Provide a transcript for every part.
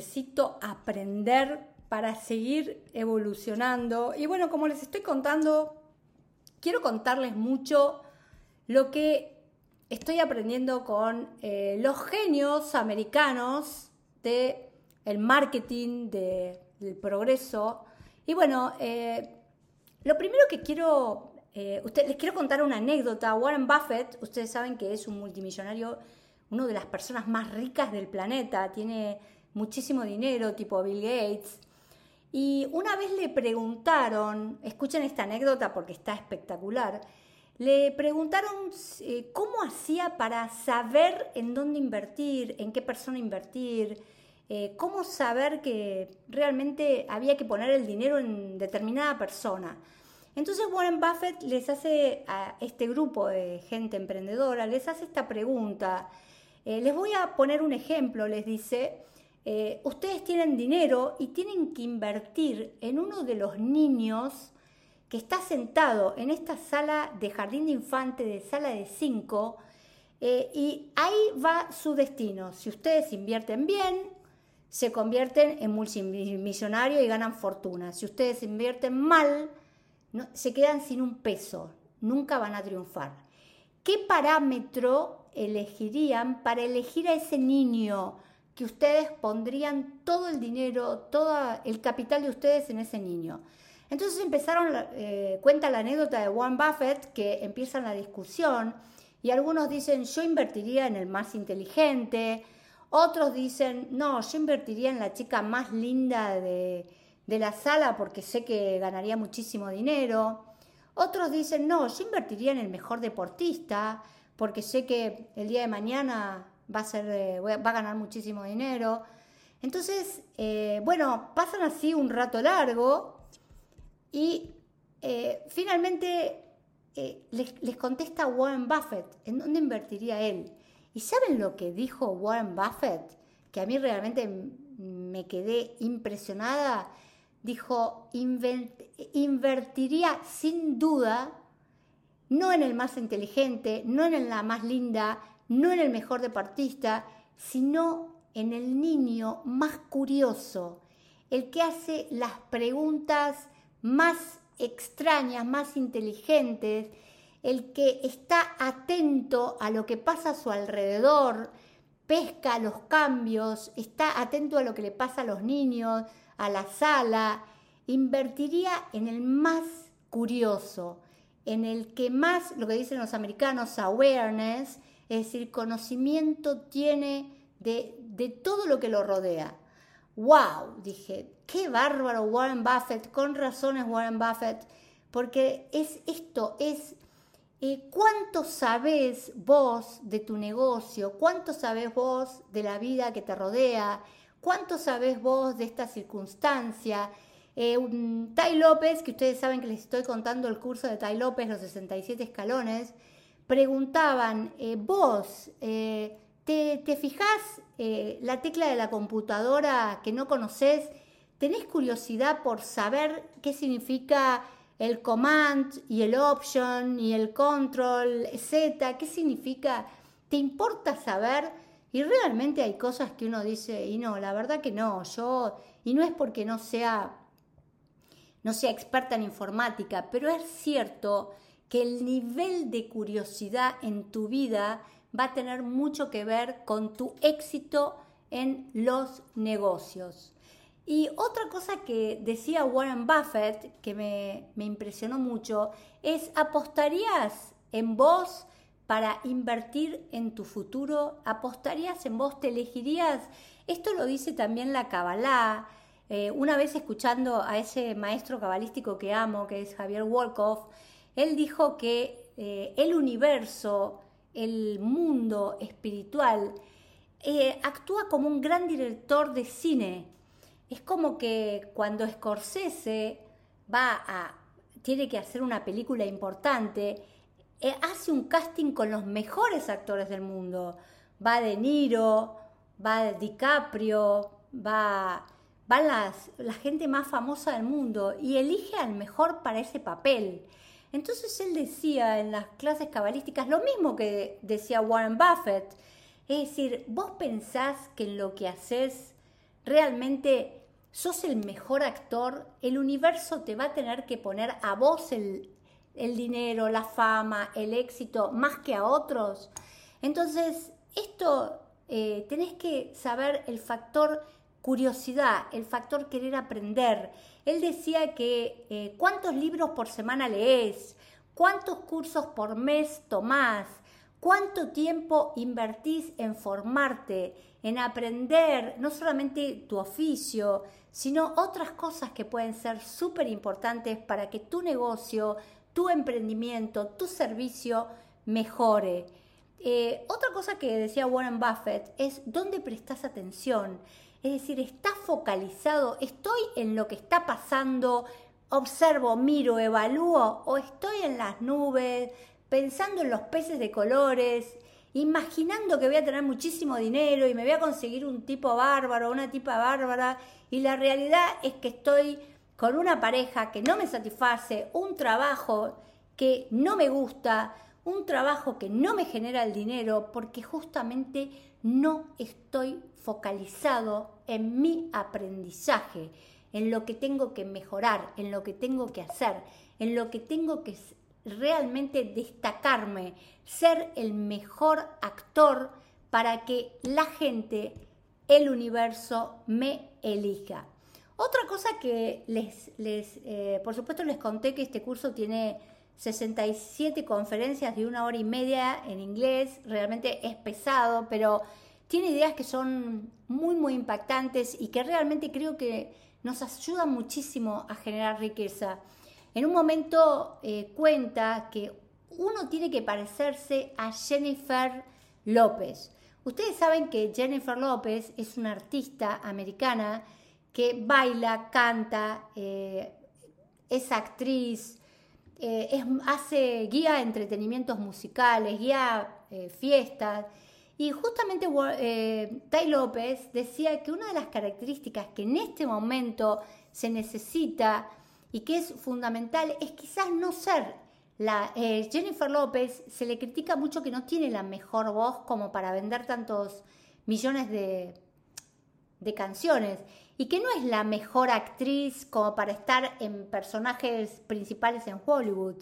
necesito aprender para seguir evolucionando. Y bueno, como les estoy contando, quiero contarles mucho lo que estoy aprendiendo con eh, los genios americanos del el marketing, del progreso. Y bueno, eh, lo primero que quiero, eh, les quiero contar una anécdota. Warren Buffett, ustedes saben que es un multimillonario, una de las personas más ricas del planeta, tiene muchísimo dinero, tipo Bill Gates. Y una vez le preguntaron, escuchen esta anécdota porque está espectacular, le preguntaron eh, cómo hacía para saber en dónde invertir, en qué persona invertir, eh, cómo saber que realmente había que poner el dinero en determinada persona. Entonces Warren Buffett les hace a este grupo de gente emprendedora, les hace esta pregunta. Eh, les voy a poner un ejemplo, les dice, ustedes tienen dinero y tienen que invertir en uno de los niños que está sentado en esta sala de jardín de infante, de sala de 5, eh, y ahí va su destino. Si ustedes invierten bien, se convierten en multimillonarios y ganan fortuna. Si ustedes invierten mal, se quedan sin un peso, nunca van a triunfar. ¿Qué parámetro elegirían para elegir a ese niño que ustedes pondrían todo el dinero, todo el capital de ustedes en ese niño? Entonces empezaron, eh, cuenta la anécdota de Warren Buffett, que empieza la discusión y algunos dicen, yo invertiría en el más inteligente, otros dicen, no, yo invertiría en la chica más linda de, de la sala porque sé que ganaría muchísimo dinero. Otros dicen, no, yo invertiría en el mejor deportista porque sé que el día de mañana va a, ganar muchísimo dinero. Entonces, eh, bueno, pasan así un rato largo y eh, finalmente eh, les, contesta Warren Buffett, ¿en dónde invertiría él? ¿Y saben lo que dijo Warren Buffett? Que a mí realmente me quedé impresionada. Dijo, invertiría sin duda, no en el más inteligente, no en la más linda, no en el mejor deportista, sino en el niño más curioso, el que hace las preguntas más extrañas, más inteligentes, el que está atento a lo que pasa a su alrededor, pesca los cambios, está atento a lo que le pasa a los niños, a la sala, invertiría en el más curioso, en el que más, lo que dicen los americanos, awareness, es decir, conocimiento tiene de, de todo lo que lo rodea. ¡Wow! Dije, qué bárbaro Warren Buffett, con razones Warren Buffett, porque es esto, es eh, cuánto sabes vos de tu negocio, cuánto sabes vos de la vida que te rodea, cuánto sabes vos de esta circunstancia. Eh, Tai López, que ustedes saben que les estoy contando el curso de Tai López, los 67 escalones, preguntaban, eh, vos, eh, ¿te, te fijás la tecla de la computadora que no conoces ¿Tenés curiosidad por saber qué significa el command y el option y el control Z? ¿Qué significa? ¿Te importa saber? Y realmente hay cosas que uno dice, y no, la verdad que no, yo, y no es porque no sea, no sea experta en informática, pero es cierto que el nivel de curiosidad en tu vida va a tener mucho que ver con tu éxito en los negocios. Y otra cosa que decía Warren Buffett, que me, impresionó mucho, es, ¿apostarías en vos para invertir en tu futuro? ¿Apostarías en vos? ¿Te elegirías? Esto lo dice también la Kabbalah. Eh, una vez escuchando a ese maestro cabalístico que amo, que es Javier Wolkoff, él dijo que eh, el universo, el mundo espiritual, eh, actúa como un gran director de cine es como que cuando Scorsese va a, tiene que hacer una película importante, eh, hace un casting con los mejores actores del mundo. Va De Niro, va DiCaprio, va, va la gente más famosa del mundo y elige al mejor para ese papel. Entonces él decía en las clases cabalísticas lo mismo que decía Warren Buffett. Es decir, vos pensás que lo que haces realmente sos el mejor actor, el universo te va a tener que poner a vos el, dinero, la fama, el éxito, más que a otros. Entonces, esto eh, tenés que saber el factor curiosidad, el factor querer aprender. Él decía que eh, cuántos libros por semana lees, cuántos cursos por mes tomás, cuánto tiempo invertís en formarte, en aprender no solamente tu oficio, sino otras cosas que pueden ser súper importantes para que tu negocio, tu emprendimiento, tu servicio mejore. Eh, otra cosa que decía Warren Buffett es dónde prestas atención. Es decir, ¿estás focalizado? ¿Estoy en lo que está pasando? ¿Observo, miro, evalúo? ¿O estoy en las nubes, pensando en los peces de colores, imaginando que voy a tener muchísimo dinero y me voy a conseguir un tipo bárbaro, una tipa bárbara? Y la realidad es que estoy con una pareja que no me satisface, un trabajo que no me gusta, un trabajo que no me genera el dinero porque justamente no estoy focalizado en mi aprendizaje, en lo que tengo que mejorar, en lo que tengo que hacer, en lo que tengo que realmente destacarme, ser el mejor actor para que la gente, el universo, me elija. Otra cosa que les, les eh, por supuesto les conté que este curso tiene 67 conferencias de una hora y media en inglés, realmente es pesado, pero tiene ideas que son muy, muy impactantes y que realmente creo que nos ayudan muchísimo a generar riqueza. En un momento eh, cuenta que uno tiene que parecerse a Jennifer López. Ustedes saben que Jennifer López es una artista americana que baila, canta, eh, es actriz, eh, hace guía entretenimientos musicales, guía eh, fiestas. Y justamente eh, Tai López decía que una de las características que en este momento se necesita y que es fundamental es quizás no ser la Jennifer López se le critica mucho que no tiene la mejor voz como para vender tantos millones de, de canciones y que no es la mejor actriz como para estar en personajes principales en Hollywood.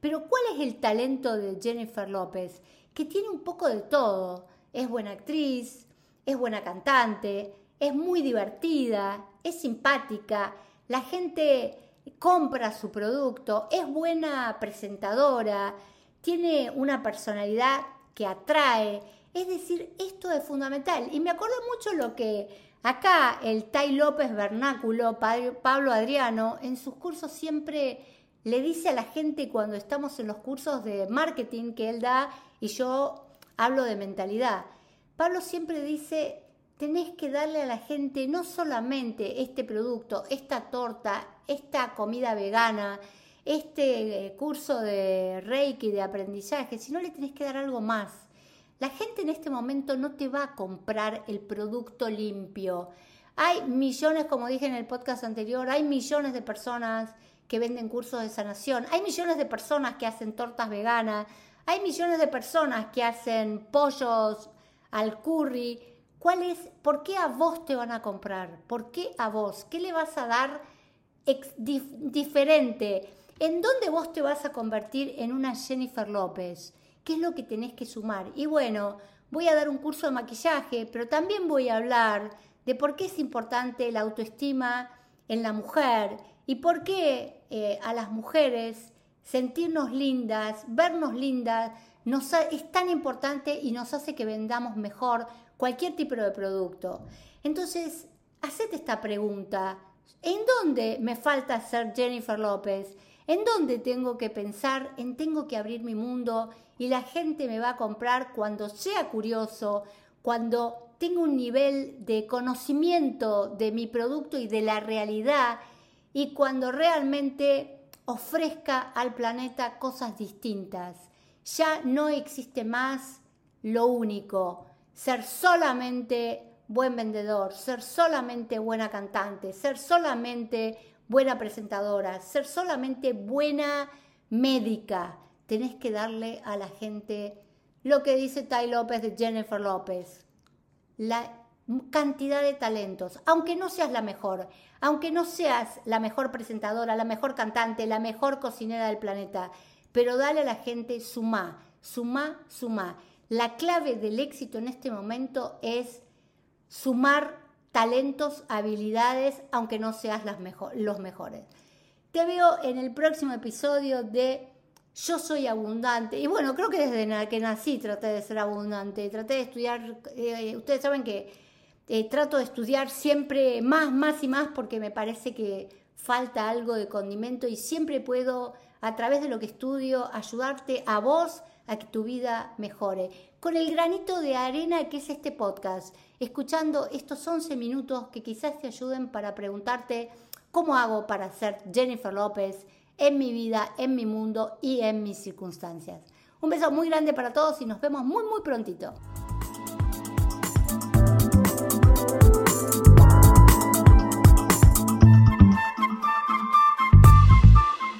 Pero ¿cuál es el talento de Jennifer López? Que tiene un poco de todo. Es buena actriz, es buena cantante, es muy divertida, es simpática, la gente compra su producto, es buena presentadora, tiene una personalidad que atrae. Es decir, esto es fundamental. Y me acuerdo mucho lo que Acá el Tai López Vernáculo, Pablo Adriano, en sus cursos siempre le dice a la gente cuando estamos en los cursos de marketing que él da y yo hablo de mentalidad. Pablo siempre dice, tenés que darle a la gente no solamente este producto, esta torta, esta comida vegana, este eh, curso de Reiki, de aprendizaje, sino le tenés que dar algo más. La gente en este momento no te va a comprar el producto limpio. Hay millones, como dije en el podcast anterior, hay millones de personas que venden cursos de sanación, hay millones de personas que hacen tortas veganas, hay millones de personas que hacen pollos al curry. ¿Cuál es? ¿Por qué a vos te van a comprar? ¿Por qué a vos? ¿Qué le vas a dar diferente? ¿En dónde vos te vas a convertir en una Jennifer López? Qué es lo que tenés que sumar. Y bueno, voy a dar un curso de maquillaje, pero también voy a hablar de por qué es importante la autoestima en la mujer y por qué eh, a las mujeres sentirnos lindas, vernos lindas, nos es tan importante y nos hace que vendamos mejor cualquier tipo de producto. Entonces, hacete esta pregunta. ¿En dónde me falta ser Jennifer López? ¿En dónde tengo que pensar en tengo que abrir mi mundo y la gente me va a comprar cuando sea curioso, cuando tenga un nivel de conocimiento de mi producto y de la realidad y cuando realmente ofrezca al planeta cosas distintas? Ya no existe más lo único, ser solamente buen vendedor, ser solamente buena cantante, ser solamente buena presentadora, ser solamente buena médica. Tenés que darle a la gente lo que dice Tai López de Jennifer López. La cantidad de talentos, aunque no seas la mejor, aunque no seas la mejor presentadora, la mejor cantante, la mejor cocinera del planeta, pero dale a la gente suma, suma, suma. La clave del éxito en este momento es sumar talentos, habilidades, aunque no seas las los mejores. Te veo en el próximo episodio de Yo soy abundante. Y bueno, creo que desde que nací traté de ser abundante, traté de estudiar, eh, ustedes saben que eh, trato de estudiar siempre más, más y más porque me parece que falta algo de condimento y siempre puedo, a través de lo que estudio, ayudarte a vos a que tu vida mejore. Con el granito de arena que es este podcast, escuchando estos 11 minutos que quizás te ayuden para preguntarte cómo hago para ser Jennifer López en mi vida, en mi mundo y en mis circunstancias. Un beso muy grande para todos y nos vemos muy muy prontito.